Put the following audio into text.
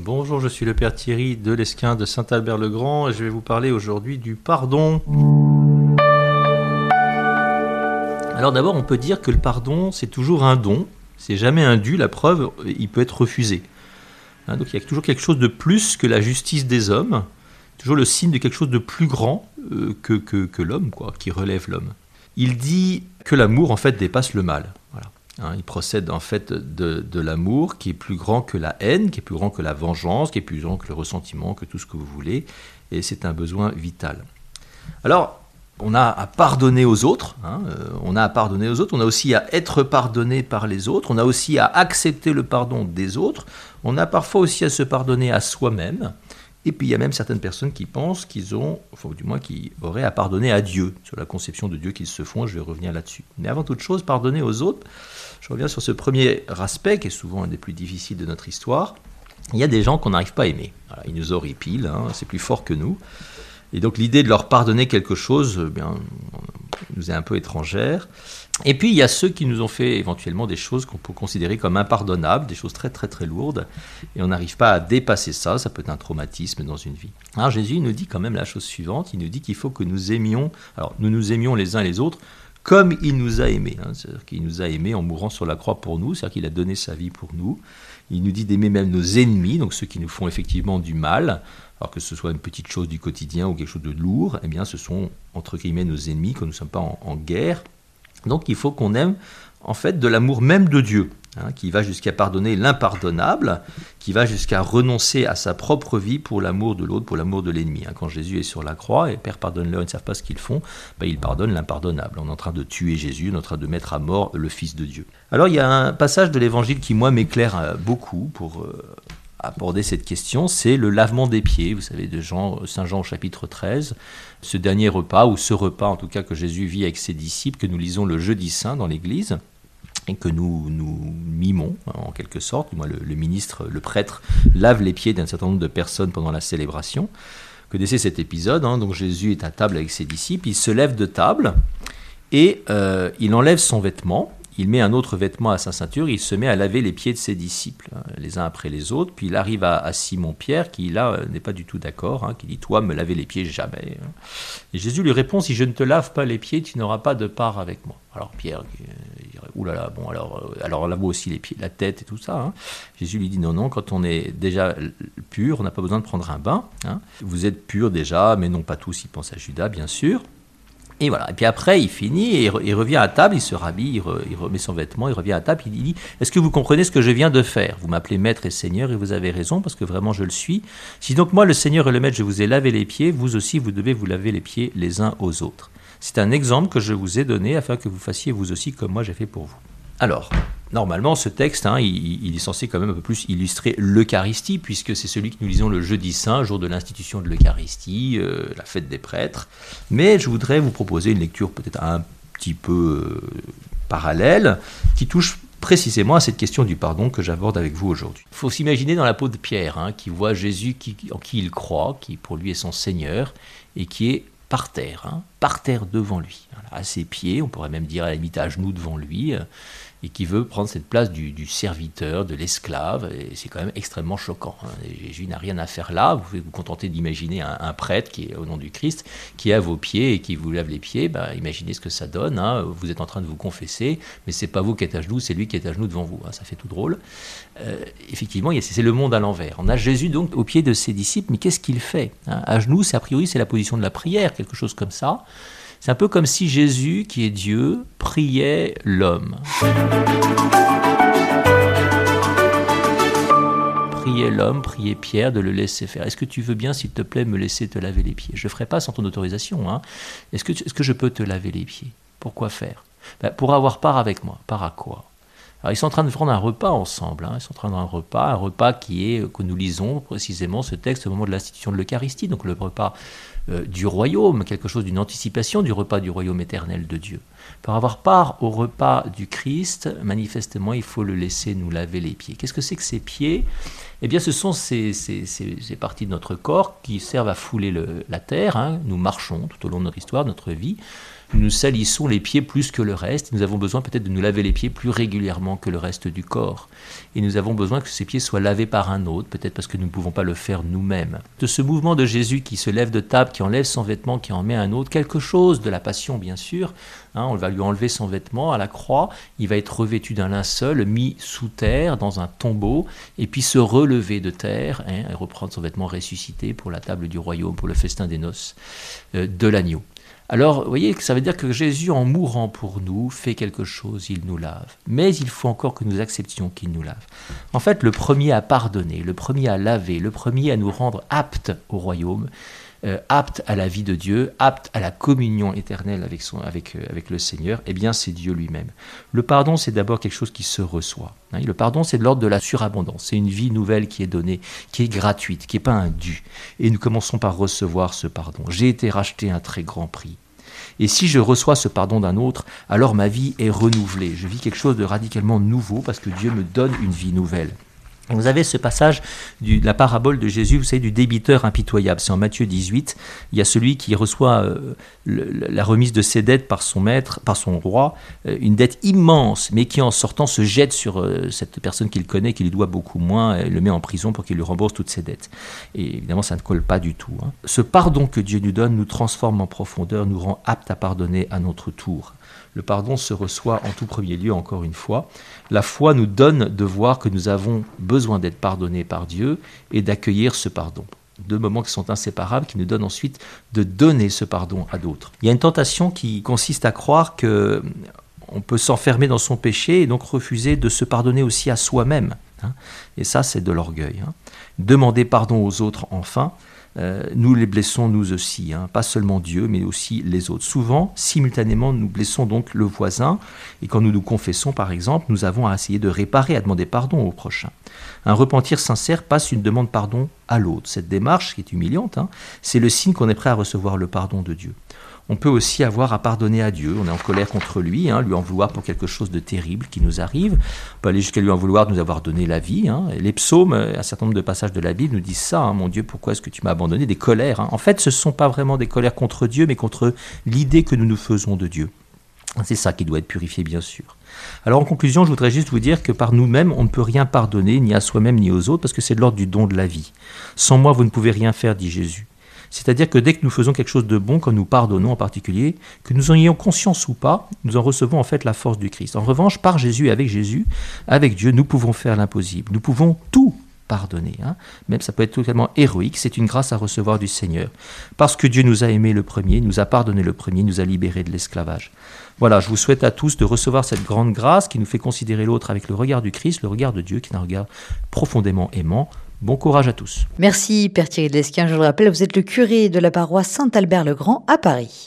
Bonjour, je suis le Père Thierry de l'Esquin de Saint-Albert-le-Grand et je vais vous parler aujourd'hui du pardon. Alors d'abord, on peut dire que le pardon, c'est toujours un don, c'est jamais un dû, la preuve, il peut être refusé. Hein, donc il y a toujours quelque chose de plus que la justice des hommes, toujours le signe de quelque chose de plus grand euh, que, que, l'homme, quoi, qui relève l'homme. Il dit que l'amour, en fait, dépasse le mal. Voilà. Hein, il procède en fait de, l'amour qui est plus grand que la haine, qui est plus grand que la vengeance, qui est plus grand que le ressentiment, que tout ce que vous voulez. Et c'est un besoin vital. Alors, on a à pardonner aux autres, hein, euh, on a à pardonner aux autres, on a aussi à être pardonné par les autres, on a aussi à accepter le pardon des autres, on a parfois aussi à se pardonner à soi-même. Et puis il y a même certaines personnes qui pensent qu'ils ont, du moins qui auraient à pardonner à Dieu, sur la conception de Dieu qu'ils se font, je vais revenir là-dessus. Mais avant toute chose, pardonner aux autres, je reviens sur ce premier aspect qui est souvent un des plus difficiles de notre histoire. Il y a des gens qu'on n'arrive pas à aimer. ils nous horripilent, hein, c'est plus fort que nous. Et donc l'idée de leur pardonner quelque chose, eh bien, nous est un peu étrangère. Et puis il y a ceux qui nous ont fait éventuellement des choses qu'on peut considérer comme impardonnables, des choses très très très lourdes, et on n'arrive pas à dépasser ça, ça peut être un traumatisme dans une vie. Alors Jésus nous dit quand même la chose suivante, il nous dit qu'il faut que nous aimions, alors nous nous aimions les uns les autres comme il nous a aimés, hein. c'est-à-dire qu'il nous a aimés en mourant sur la croix pour nous, c'est-à-dire qu'il a donné sa vie pour nous. Il nous dit d'aimer même nos ennemis, donc ceux qui nous font effectivement du mal, alors que ce soit une petite chose du quotidien ou quelque chose de lourd, eh bien ce sont entre guillemets nos ennemis, que nous ne sommes pas en guerre. Donc il faut qu'on aime en fait de l'amour même de Dieu, hein, qui va jusqu'à pardonner l'impardonnable, qui va jusqu'à renoncer à sa propre vie pour l'amour de l'autre, pour l'amour de l'ennemi. Hein. Quand Jésus est sur la croix, et Père pardonne-leur, ils ne savent pas ce qu'ils font, ben, il pardonne l'impardonnable. On est en train de tuer Jésus, on est en train de mettre à mort le Fils de Dieu. Alors il y a un passage de l'Évangile qui, moi, m'éclaire euh, beaucoup pour... Euh, aborder cette question, c'est le lavement des pieds, vous savez, de Jean, Saint Jean au chapitre 13, ce dernier repas, ou ce repas en tout cas que Jésus vit avec ses disciples, que nous lisons le jeudi saint dans l'Église, et que nous, nous mimons en quelque sorte. Moi, le, ministre, le prêtre lave les pieds d'un certain nombre de personnes pendant la célébration. Connaissez cet épisode, hein. donc Jésus est à table avec ses disciples, il se lève de table et euh, il enlève son vêtement il met un autre vêtement à sa ceinture, il se met à laver les pieds de ses disciples, hein, les uns après les autres, puis il arrive à, Simon-Pierre, qui là euh, n'est pas du tout d'accord, hein, qui dit, toi, me laver les pieds jamais. Hein. Et Jésus lui répond, si je ne te lave pas les pieds, tu n'auras pas de part avec moi. Alors Pierre, il dirait, oulala, bon, alors, euh, alors lave aussi les pieds, la tête et tout ça. Jésus lui dit, non, non, quand on est déjà pur, on n'a pas besoin de prendre un bain. Vous êtes pur déjà, mais non pas tous, il pense à Judas, bien sûr. Et voilà. Et puis après, il finit et il revient à table, il se rhabille, il, remet son vêtement, il revient à table, il dit Est-ce que vous comprenez ce que je viens de faire? Vous m'appelez maître et seigneur et vous avez raison parce que vraiment je le suis. Si donc moi, le seigneur et le maître, je vous ai lavé les pieds, vous aussi, vous devez vous laver les pieds les uns aux autres. C'est un exemple que je vous ai donné afin que vous fassiez vous aussi comme moi j'ai fait pour vous. Alors, normalement, ce texte, hein, il, est censé quand même un peu plus illustrer l'Eucharistie, puisque c'est celui que nous lisons le jeudi saint, jour de l'institution de l'Eucharistie, euh, la fête des prêtres. Mais je voudrais vous proposer une lecture peut-être un petit peu euh, parallèle, qui touche précisément à cette question du pardon que j'aborde avec vous aujourd'hui. Il faut s'imaginer dans la peau de Pierre, hein, qui voit Jésus en qui il croit, qui pour lui est son Seigneur, et qui est par terre, hein, par terre devant lui, à ses pieds, on pourrait même dire à la limite à genoux devant lui, et qui veut prendre cette place du, serviteur, de l'esclave, et c'est quand même extrêmement choquant. Hein. Jésus n'a rien à faire là, vous pouvez vous contenter d'imaginer un, prêtre qui est au nom du Christ, qui est à vos pieds et qui vous lave les pieds, bah, imaginez ce que ça donne, hein. vous êtes en train de vous confesser, mais c'est pas vous qui êtes à genoux, c'est lui qui est à genoux devant vous, hein. ça fait tout drôle. Euh, effectivement, c'est le monde à l'envers. On a Jésus donc au pied de ses disciples, mais qu'est-ce qu'il fait À genoux, c'est a priori c'est la position de la prière, quelque chose comme ça. C'est un peu comme si Jésus, qui est Dieu, priait l'homme. Priait l'homme, priait Pierre de le laisser faire. Est-ce que tu veux bien, s'il te plaît, me laisser te laver les pieds? Je ne ferai pas sans ton autorisation. Hein. Est-ce que, est que, je peux te laver les pieds? Pourquoi faire? Ben, Pour avoir part avec moi. Part à quoi? Ils sont en train de prendre un repas ensemble. Hein. Ils sont en train de prendre un repas, un repas qui est, que nous lisons précisément ce texte au moment de l'institution de l'Eucharistie, donc le repas euh, du royaume, quelque chose d'une anticipation du repas du royaume éternel de Dieu. Pour avoir part au repas du Christ, manifestement, il faut le laisser nous laver les pieds. Qu'est-ce que c'est que ces pieds? Eh bien, ce sont ces, parties de notre corps qui servent à fouler la terre. Hein. Nous marchons tout au long de notre histoire, de notre vie nous salissons les pieds plus que le reste. Nous avons besoin peut-être de nous laver les pieds plus régulièrement que le reste du corps. Et nous avons besoin que ces pieds soient lavés par un autre, peut-être parce que nous ne pouvons pas le faire nous-mêmes. De ce mouvement de Jésus qui se lève de table, qui enlève son vêtement, qui en met un autre, quelque chose de la passion bien sûr. Hein, on va lui enlever son vêtement à la croix, il va être revêtu d'un linceul, mis sous terre, dans un tombeau, et puis se relever de terre hein, et reprendre son vêtement ressuscité pour la table du royaume, pour le festin des noces euh, de l'agneau. Alors, vous voyez, ça veut dire que Jésus, en mourant pour nous, fait quelque chose, il nous lave. Mais il faut encore que nous acceptions qu'il nous lave. En fait, le premier à pardonner, le premier à laver, le premier à nous rendre aptes au royaume, euh, aptes à la vie de Dieu, aptes à la communion éternelle avec, son, avec, euh, avec le Seigneur, eh bien c'est Dieu lui-même. Le pardon, c'est d'abord quelque chose qui se reçoit. Hein. le pardon, c'est de l'ordre de la surabondance. C'est une vie nouvelle qui est donnée, qui est gratuite, qui n'est pas un dû. Et nous commençons par recevoir ce pardon. J'ai été racheté à un très grand prix. Et si je reçois ce pardon d'un autre, alors ma vie est renouvelée. Je vis quelque chose de radicalement nouveau parce que Dieu me donne une vie nouvelle. Vous avez ce passage de la parabole de Jésus, vous savez, du débiteur impitoyable. C'est en Matthieu 18. Il y a celui qui reçoit euh, la remise de ses dettes par son maître, par son roi, euh, une dette immense, mais qui en sortant se jette sur euh, cette personne qu'il connaît, qui lui doit beaucoup moins, et le met en prison pour qu'il lui rembourse toutes ses dettes. Et évidemment, ça ne colle pas du tout. Hein. Ce pardon que Dieu nous donne nous transforme en profondeur, nous rend aptes à pardonner à notre tour. Le pardon se reçoit en tout premier lieu, encore une fois. La foi nous donne de voir que nous avons besoin d'être pardonnés par Dieu et d'accueillir ce pardon. Deux moments qui sont inséparables, qui nous donnent ensuite de donner ce pardon à d'autres. Il y a une tentation qui consiste à croire que on peut s'enfermer dans son péché et donc refuser de se pardonner aussi à soi-même. Hein. Et ça, c'est de l'orgueil. Hein. Demander pardon aux autres, enfin, euh, nous les blessons nous aussi, hein. pas seulement Dieu, mais aussi les autres. Souvent, simultanément, nous blessons donc le voisin, et quand nous nous confessons, par exemple, nous avons à essayer de réparer, à demander pardon au prochain. Un repentir sincère passe une demande pardon à l'autre. Cette démarche, qui est humiliante, hein, c'est le signe qu'on est prêt à recevoir le pardon de Dieu on peut aussi avoir à pardonner à Dieu. On est en colère contre lui, hein, lui en vouloir pour quelque chose de terrible qui nous arrive. On peut aller jusqu'à lui en vouloir de nous avoir donné la vie. Hein. Les psaumes, un certain nombre de passages de la Bible nous disent ça. Mon Dieu, pourquoi est-ce que tu m'as abandonné? Des colères. En fait, ce ne sont pas vraiment des colères contre Dieu, mais contre l'idée que nous nous faisons de Dieu. C'est ça qui doit être purifié, bien sûr. Alors en conclusion, je voudrais juste vous dire que par nous-mêmes, on ne peut rien pardonner, ni à soi-même, ni aux autres, parce que c'est de l'ordre du don de la vie. Sans moi, vous ne pouvez rien faire, dit Jésus. C'est-à-dire que dès que nous faisons quelque chose de bon, quand nous pardonnons en particulier, que nous en ayons conscience ou pas, nous en recevons en fait la force du Christ. En revanche, par Jésus avec Jésus, avec Dieu, nous pouvons faire l'impossible. Nous pouvons tout pardonner. Hein. Même ça peut être totalement héroïque, c'est une grâce à recevoir du Seigneur. Parce que Dieu nous a aimés le premier, nous a pardonné le premier, nous a libérés de l'esclavage. Voilà, je vous souhaite à tous de recevoir cette grande grâce qui nous fait considérer l'autre avec le regard du Christ, le regard de Dieu, qui est un regard profondément aimant. Bon courage à tous. Merci Père Thierry Lesquin. Je le rappelle, vous êtes le curé de la paroisse Saint-Albert-le-Grand à Paris.